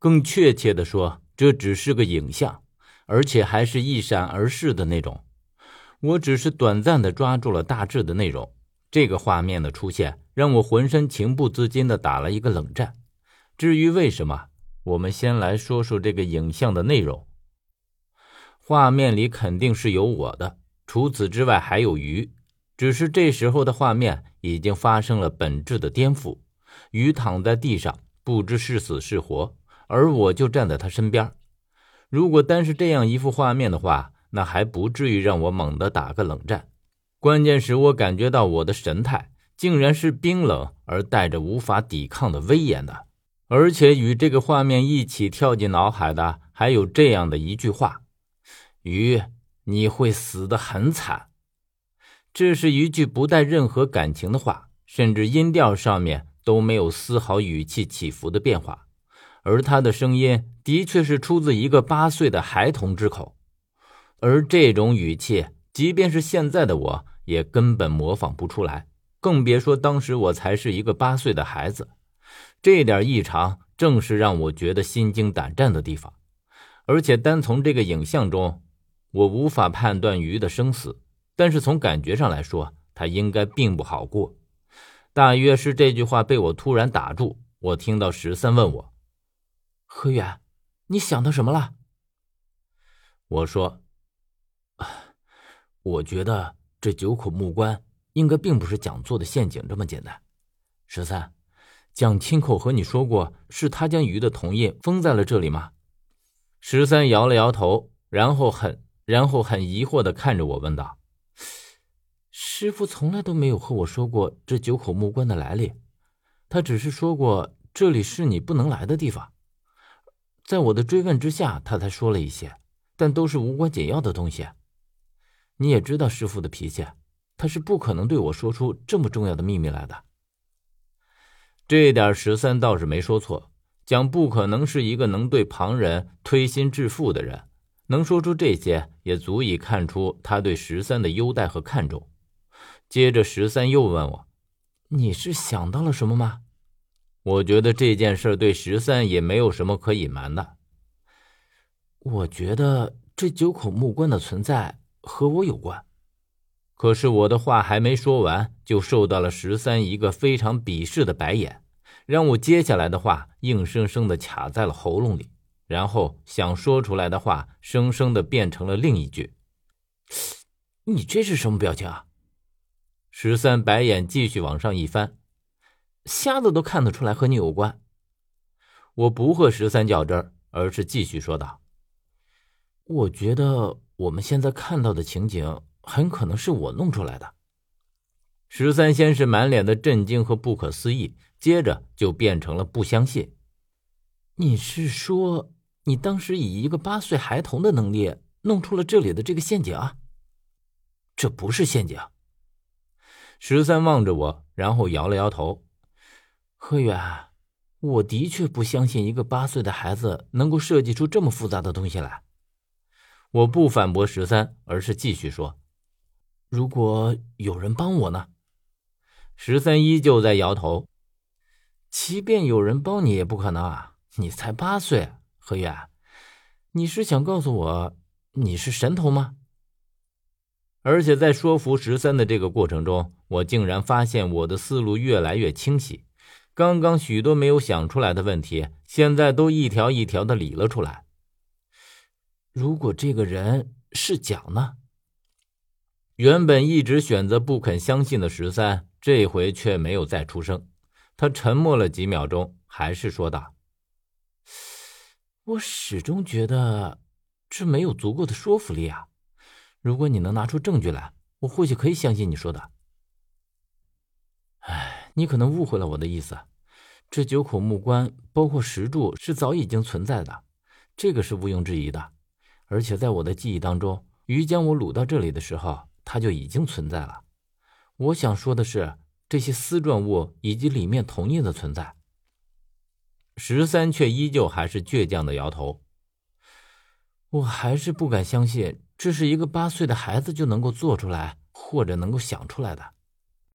更确切的说，这只是个影像，而且还是一闪而逝的那种。我只是短暂的抓住了大致的内容。这个画面的出现，让我浑身情不自禁的打了一个冷战。至于为什么，我们先来说说这个影像的内容。画面里肯定是有我的，除此之外还有鱼。只是这时候的画面已经发生了本质的颠覆。鱼躺在地上，不知是死是活，而我就站在他身边。如果单是这样一幅画面的话，那还不至于让我猛地打个冷战。关键是我感觉到我的神态竟然是冰冷而带着无法抵抗的威严的。而且与这个画面一起跳进脑海的，还有这样的一句话：“鱼，你会死得很惨。”这是一句不带任何感情的话，甚至音调上面都没有丝毫语气起伏的变化，而他的声音的确是出自一个八岁的孩童之口，而这种语气，即便是现在的我也根本模仿不出来，更别说当时我才是一个八岁的孩子。这点异常正是让我觉得心惊胆战的地方，而且单从这个影像中，我无法判断鱼的生死，但是从感觉上来说，他应该并不好过。大约是这句话被我突然打住，我听到十三问我：“何远，你想到什么了？”我说：“我觉得这九口木棺应该并不是蒋做的陷阱这么简单。”十三。蒋亲口和你说过，是他将鱼的铜印封在了这里吗？十三摇了摇头，然后很然后很疑惑的看着我问道：“师傅从来都没有和我说过这九口木棺的来历，他只是说过这里是你不能来的地方。在我的追问之下，他才说了一些，但都是无关紧要的东西。你也知道师傅的脾气，他是不可能对我说出这么重要的秘密来的。”这点十三倒是没说错，蒋不可能是一个能对旁人推心置腹的人，能说出这些也足以看出他对十三的优待和看重。接着十三又问我：“你是想到了什么吗？”我觉得这件事对十三也没有什么可隐瞒的。我觉得这九口木棺的存在和我有关。可是我的话还没说完，就受到了十三一个非常鄙视的白眼，让我接下来的话硬生生的卡在了喉咙里，然后想说出来的话，生生的变成了另一句：“你这是什么表情啊？”十三白眼继续往上一翻，瞎子都看得出来和你有关。我不和十三较真，而是继续说道：“我觉得我们现在看到的情景。”很可能是我弄出来的。十三先是满脸的震惊和不可思议，接着就变成了不相信。你是说，你当时以一个八岁孩童的能力弄出了这里的这个陷阱？这不是陷阱。十三望着我，然后摇了摇头。何远，我的确不相信一个八岁的孩子能够设计出这么复杂的东西来。我不反驳十三，而是继续说。如果有人帮我呢？十三依旧在摇头。即便有人帮你，也不可能啊！你才八岁，何远，你是想告诉我你是神童吗？而且在说服十三的这个过程中，我竟然发现我的思路越来越清晰。刚刚许多没有想出来的问题，现在都一条一条的理了出来。如果这个人是蒋呢？原本一直选择不肯相信的十三，这回却没有再出声。他沉默了几秒钟，还是说道：“我始终觉得这没有足够的说服力啊！如果你能拿出证据来，我或许可以相信你说的。你可能误会了我的意思。这九口木棺，包括石柱，是早已经存在的，这个是毋庸置疑的。而且在我的记忆当中，鱼将我掳到这里的时候。”它就已经存在了。我想说的是，这些丝状物以及里面铜印的存在。十三却依旧还是倔强的摇头。我还是不敢相信，这是一个八岁的孩子就能够做出来或者能够想出来的。